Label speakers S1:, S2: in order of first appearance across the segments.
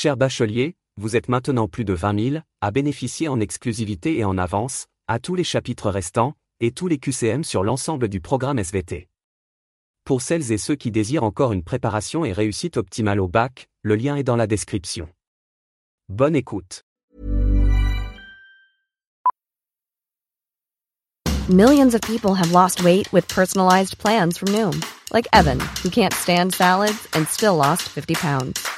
S1: Cher bachelier, vous êtes maintenant plus de 20 000 à bénéficier en exclusivité et en avance, à tous les chapitres restants, et tous les QCM sur l'ensemble du programme SVT. Pour celles et ceux qui désirent encore une préparation et réussite optimale au bac, le lien est dans la description. Bonne écoute.
S2: Millions of people have lost weight with personalized plans from Noom, like Evan, who can't stand salads and still lost 50 pounds.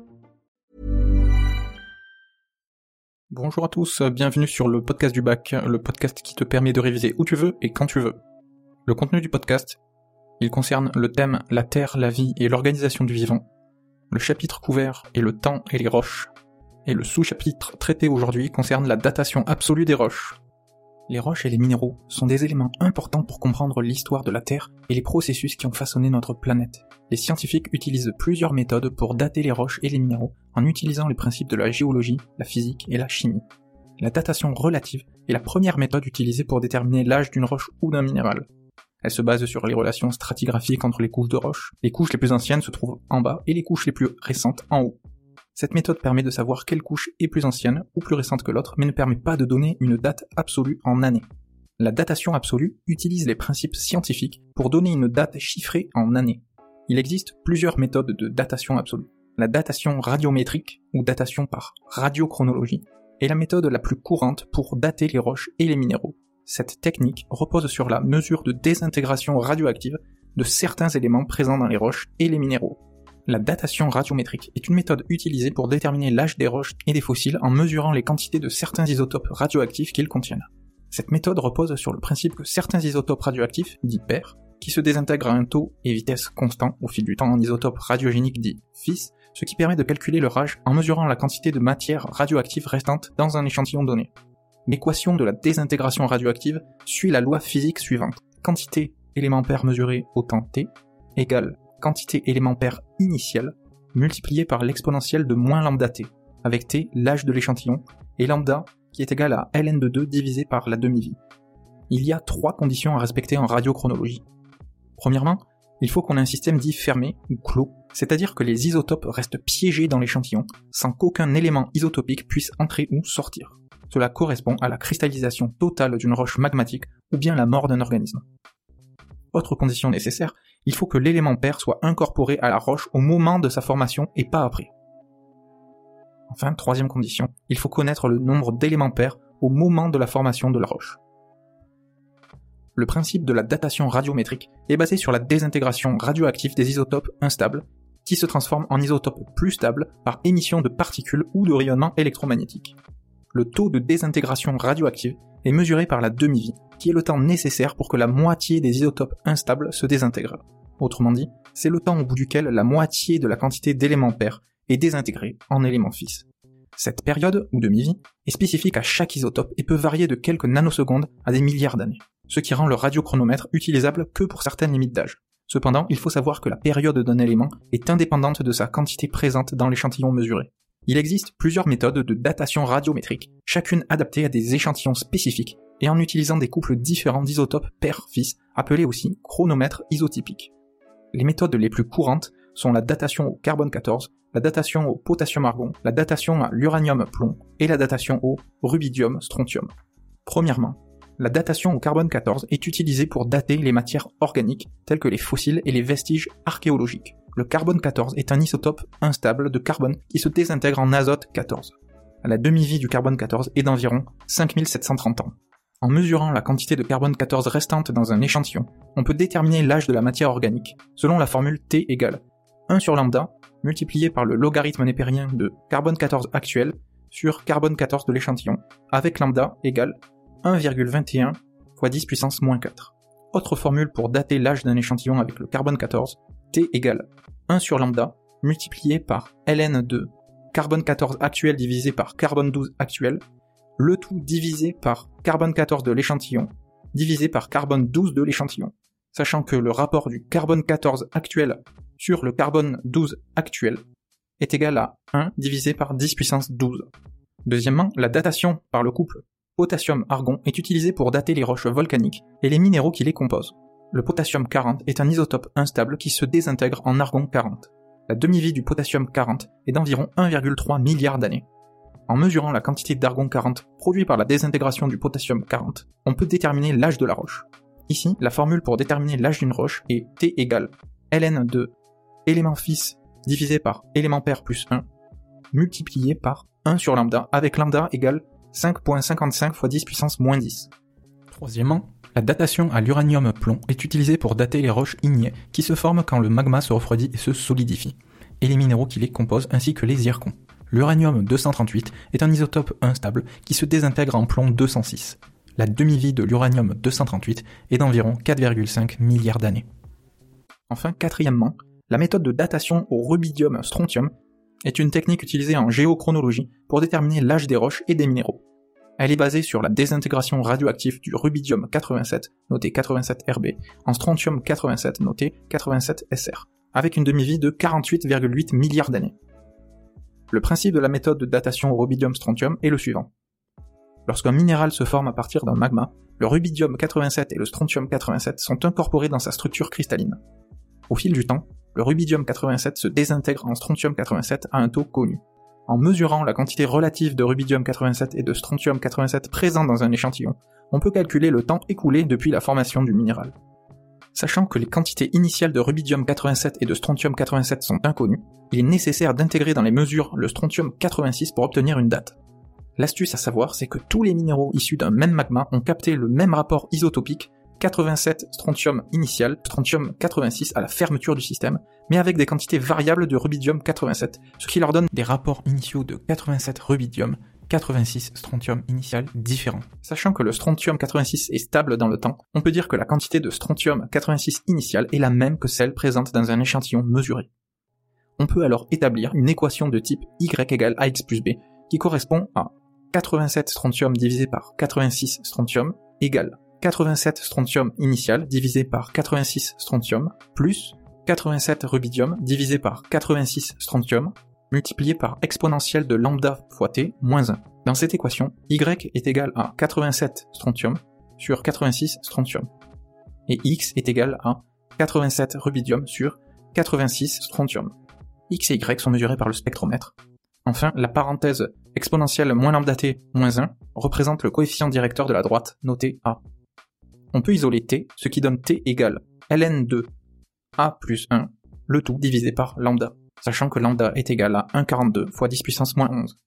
S3: Bonjour à tous, bienvenue sur le podcast du bac, le podcast qui te permet de réviser où tu veux et quand tu veux. Le contenu du podcast, il concerne le thème la Terre, la vie et l'organisation du vivant. Le chapitre couvert est le temps et les roches. Et le sous-chapitre traité aujourd'hui concerne la datation absolue des roches. Les roches et les minéraux sont des éléments importants pour comprendre l'histoire de la Terre et les processus qui ont façonné notre planète. Les scientifiques utilisent plusieurs méthodes pour dater les roches et les minéraux en utilisant les principes de la géologie, la physique et la chimie. La datation relative est la première méthode utilisée pour déterminer l'âge d'une roche ou d'un minéral. Elle se base sur les relations stratigraphiques entre les couches de roches. Les couches les plus anciennes se trouvent en bas et les couches les plus récentes en haut. Cette méthode permet de savoir quelle couche est plus ancienne ou plus récente que l'autre, mais ne permet pas de donner une date absolue en année. La datation absolue utilise les principes scientifiques pour donner une date chiffrée en année. Il existe plusieurs méthodes de datation absolue. La datation radiométrique, ou datation par radiochronologie, est la méthode la plus courante pour dater les roches et les minéraux. Cette technique repose sur la mesure de désintégration radioactive de certains éléments présents dans les roches et les minéraux. La datation radiométrique est une méthode utilisée pour déterminer l'âge des roches et des fossiles en mesurant les quantités de certains isotopes radioactifs qu'ils contiennent. Cette méthode repose sur le principe que certains isotopes radioactifs, dits pairs, qui se désintègrent à un taux et vitesse constant au fil du temps en isotopes radiogéniques dits fils, ce qui permet de calculer leur âge en mesurant la quantité de matière radioactive restante dans un échantillon donné. L'équation de la désintégration radioactive suit la loi physique suivante. Quantité élément pair mesuré au temps t égale quantité élément pair initiale multipliée par l'exponentielle de moins lambda t, avec t l'âge de l'échantillon, et lambda qui est égal à ln de 2 divisé par la demi-vie. Il y a trois conditions à respecter en radiochronologie. Premièrement, il faut qu'on ait un système dit fermé ou clos, c'est-à-dire que les isotopes restent piégés dans l'échantillon sans qu'aucun élément isotopique puisse entrer ou sortir. Cela correspond à la cristallisation totale d'une roche magmatique ou bien la mort d'un organisme. Autre condition nécessaire, il faut que l'élément pair soit incorporé à la roche au moment de sa formation et pas après. Enfin, troisième condition, il faut connaître le nombre d'éléments pairs au moment de la formation de la roche. Le principe de la datation radiométrique est basé sur la désintégration radioactive des isotopes instables, qui se transforment en isotopes plus stables par émission de particules ou de rayonnement électromagnétique. Le taux de désintégration radioactive est mesuré par la demi-vie, qui est le temps nécessaire pour que la moitié des isotopes instables se désintègrent. Autrement dit, c'est le temps au bout duquel la moitié de la quantité d'éléments pairs est désintégrée en éléments fils. Cette période, ou demi-vie, est spécifique à chaque isotope et peut varier de quelques nanosecondes à des milliards d'années, ce qui rend le radiochronomètre utilisable que pour certaines limites d'âge. Cependant, il faut savoir que la période d'un élément est indépendante de sa quantité présente dans l'échantillon mesuré. Il existe plusieurs méthodes de datation radiométrique, chacune adaptée à des échantillons spécifiques et en utilisant des couples différents d'isotopes père-fils, appelés aussi chronomètres isotypiques. Les méthodes les plus courantes sont la datation au carbone 14, la datation au potassium-argon, la datation à l'uranium-plomb et la datation au rubidium-strontium. Premièrement, la datation au carbone 14 est utilisée pour dater les matières organiques telles que les fossiles et les vestiges archéologiques. Le carbone 14 est un isotope instable de carbone qui se désintègre en azote 14. La demi-vie du carbone 14 est d'environ 5730 ans. En mesurant la quantité de carbone 14 restante dans un échantillon, on peut déterminer l'âge de la matière organique selon la formule T égale 1 sur lambda multiplié par le logarithme népérien de carbone 14 actuel sur carbone 14 de l'échantillon, avec lambda égale 1,21 fois 10 puissance moins 4. Autre formule pour dater l'âge d'un échantillon avec le carbone 14, T égale 1 sur lambda multiplié par ln de carbone 14 actuel divisé par carbone 12 actuel, le tout divisé par carbone 14 de l'échantillon divisé par carbone 12 de l'échantillon, sachant que le rapport du carbone 14 actuel sur le carbone 12 actuel est égal à 1 divisé par 10 puissance 12. Deuxièmement, la datation par le couple potassium-argon est utilisée pour dater les roches volcaniques et les minéraux qui les composent. Le potassium 40 est un isotope instable qui se désintègre en argon 40. La demi-vie du potassium 40 est d'environ 1,3 milliard d'années. En mesurant la quantité d'argon 40 produit par la désintégration du potassium 40, on peut déterminer l'âge de la roche. Ici, la formule pour déterminer l'âge d'une roche est T égale ln de élément fils divisé par élément père plus 1, multiplié par 1 sur lambda, avec lambda égale 5.55 fois 10 puissance moins 10. Troisièmement, la datation à l'uranium-plomb est utilisée pour dater les roches ignées qui se forment quand le magma se refroidit et se solidifie, et les minéraux qui les composent ainsi que les zircons. L'uranium-238 est un isotope instable qui se désintègre en plomb 206. La demi-vie de l'uranium-238 est d'environ 4,5 milliards d'années. Enfin, quatrièmement, la méthode de datation au rubidium strontium est une technique utilisée en géochronologie pour déterminer l'âge des roches et des minéraux. Elle est basée sur la désintégration radioactive du rubidium 87, noté 87Rb, en strontium 87, noté 87Sr, avec une demi-vie de 48,8 milliards d'années. Le principe de la méthode de datation au rubidium strontium est le suivant. Lorsqu'un minéral se forme à partir d'un magma, le rubidium 87 et le strontium 87 sont incorporés dans sa structure cristalline. Au fil du temps, le rubidium 87 se désintègre en strontium 87 à un taux connu. En mesurant la quantité relative de rubidium 87 et de strontium 87 présents dans un échantillon, on peut calculer le temps écoulé depuis la formation du minéral. Sachant que les quantités initiales de rubidium 87 et de strontium 87 sont inconnues, il est nécessaire d'intégrer dans les mesures le strontium 86 pour obtenir une date. L'astuce à savoir, c'est que tous les minéraux issus d'un même magma ont capté le même rapport isotopique 87 strontium initial, strontium 86 à la fermeture du système, mais avec des quantités variables de rubidium 87, ce qui leur donne des rapports initiaux de 87 rubidium, 86 strontium initial différents. Sachant que le strontium 86 est stable dans le temps, on peut dire que la quantité de strontium 86 initial est la même que celle présente dans un échantillon mesuré. On peut alors établir une équation de type y égale ax plus b, qui correspond à 87 strontium divisé par 86 strontium égale 87 strontium initial divisé par 86 strontium plus 87 rubidium divisé par 86 strontium multiplié par exponentielle de lambda fois t moins 1. Dans cette équation, y est égal à 87 strontium sur 86 strontium. Et x est égal à 87 rubidium sur 86 strontium. x et y sont mesurés par le spectromètre. Enfin, la parenthèse exponentielle moins lambda t moins 1 représente le coefficient directeur de la droite, noté a on peut isoler t, ce qui donne t égale ln de a plus 1, le tout divisé par lambda, sachant que lambda est égal à 1,42 fois 10 puissance moins 11.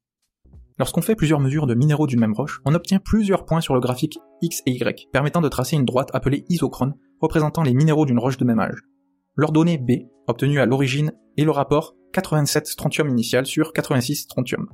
S3: Lorsqu'on fait plusieurs mesures de minéraux d'une même roche, on obtient plusieurs points sur le graphique x et y, permettant de tracer une droite appelée isochrone, représentant les minéraux d'une roche de même âge. L'ordonnée B, obtenue à l'origine, est le rapport 87 strontium initial sur 86 strontium.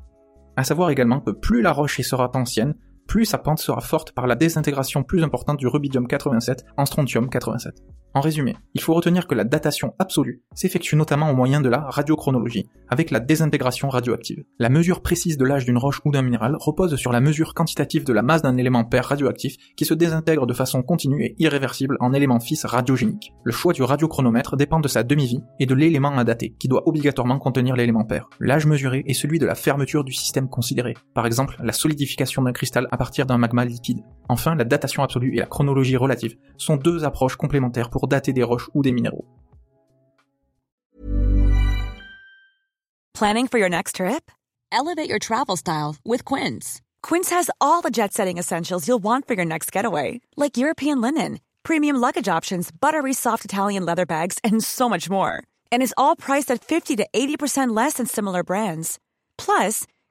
S3: À savoir également que plus la roche sera ancienne, plus sa pente sera forte par la désintégration plus importante du rubidium 87 en strontium 87. En résumé, il faut retenir que la datation absolue s'effectue notamment au moyen de la radiochronologie, avec la désintégration radioactive. La mesure précise de l'âge d'une roche ou d'un minéral repose sur la mesure quantitative de la masse d'un élément pair radioactif qui se désintègre de façon continue et irréversible en élément fils radiogénique. Le choix du radiochronomètre dépend de sa demi-vie et de l'élément à dater, qui doit obligatoirement contenir l'élément pair. L'âge mesuré est celui de la fermeture du système considéré, par exemple la solidification d'un cristal à partir d'un magma liquide. Enfin, la datation absolue et la chronologie relative sont deux approches complémentaires pour dater des roches ou des minéraux.
S4: Planning for your next trip? Elevate your travel style with Quince. Quince has all the jet setting essentials you'll want for your next getaway, like European linen, premium luggage options, buttery soft Italian leather bags, and so much more. And is all priced at 50 to 80% less than similar brands. Plus,